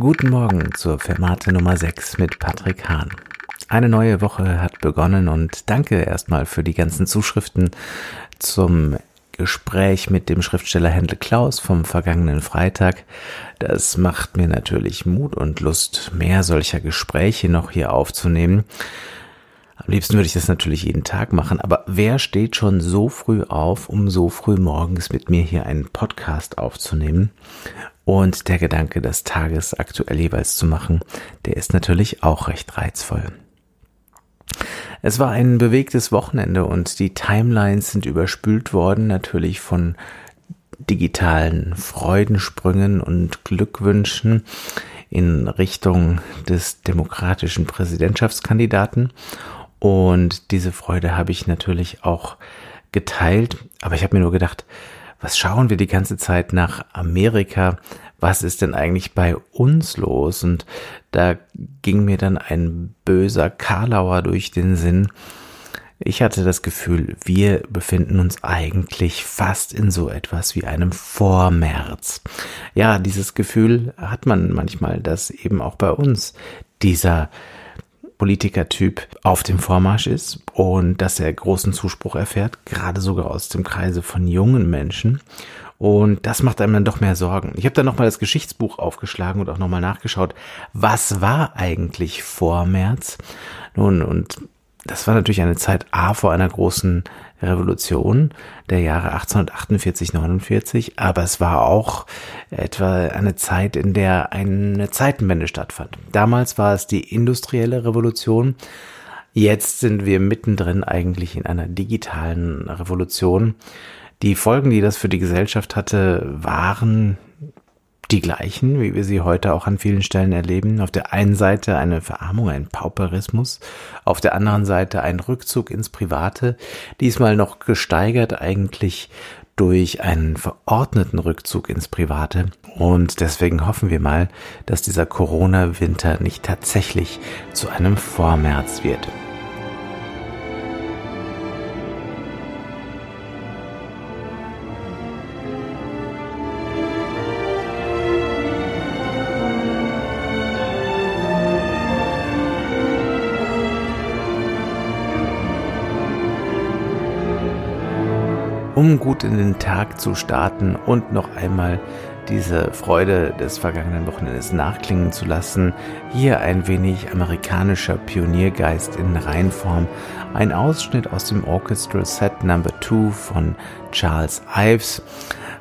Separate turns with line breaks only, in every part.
Guten Morgen zur Fermate Nummer 6 mit Patrick Hahn. Eine neue Woche hat begonnen und danke erstmal für die ganzen Zuschriften zum Gespräch mit dem Schriftsteller Händel Klaus vom vergangenen Freitag. Das macht mir natürlich Mut und Lust, mehr solcher Gespräche noch hier aufzunehmen. Am liebsten würde ich das natürlich jeden Tag machen, aber wer steht schon so früh auf, um so früh morgens mit mir hier einen Podcast aufzunehmen? Und der Gedanke, das tagesaktuell jeweils zu machen, der ist natürlich auch recht reizvoll. Es war ein bewegtes Wochenende und die Timelines sind überspült worden, natürlich von digitalen Freudensprüngen und Glückwünschen in Richtung des demokratischen Präsidentschaftskandidaten. Und diese Freude habe ich natürlich auch geteilt. Aber ich habe mir nur gedacht, was schauen wir die ganze Zeit nach Amerika? Was ist denn eigentlich bei uns los? Und da ging mir dann ein böser Karlauer durch den Sinn. Ich hatte das Gefühl, wir befinden uns eigentlich fast in so etwas wie einem Vormärz. Ja, dieses Gefühl hat man manchmal, dass eben auch bei uns dieser Politikertyp auf dem Vormarsch ist und dass er großen Zuspruch erfährt, gerade sogar aus dem Kreise von jungen Menschen. Und das macht einem dann doch mehr Sorgen. Ich habe dann nochmal das Geschichtsbuch aufgeschlagen und auch nochmal nachgeschaut, was war eigentlich vor März? Nun, und das war natürlich eine Zeit A vor einer großen Revolution der Jahre 1848, 49, aber es war auch etwa eine Zeit, in der eine Zeitenwende stattfand. Damals war es die industrielle Revolution. Jetzt sind wir mittendrin eigentlich in einer digitalen Revolution. Die Folgen, die das für die Gesellschaft hatte, waren die gleichen, wie wir sie heute auch an vielen Stellen erleben. Auf der einen Seite eine Verarmung, ein Pauperismus, auf der anderen Seite ein Rückzug ins Private, diesmal noch gesteigert eigentlich durch einen verordneten Rückzug ins Private. Und deswegen hoffen wir mal, dass dieser Corona-Winter nicht tatsächlich zu einem Vormärz wird. Um gut in den Tag zu starten und noch einmal diese Freude des vergangenen Wochenendes nachklingen zu lassen. Hier ein wenig amerikanischer Pioniergeist in Reinform. Ein Ausschnitt aus dem Orchestral Set Number 2 von Charles Ives.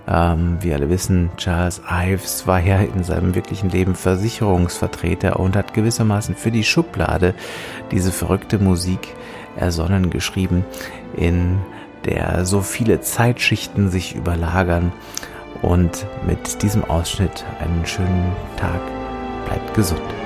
Ähm, wie alle wissen, Charles Ives war ja in seinem wirklichen Leben Versicherungsvertreter und hat gewissermaßen für die Schublade diese verrückte Musik ersonnen geschrieben in der so viele Zeitschichten sich überlagern. Und mit diesem Ausschnitt einen schönen Tag. Bleibt gesund.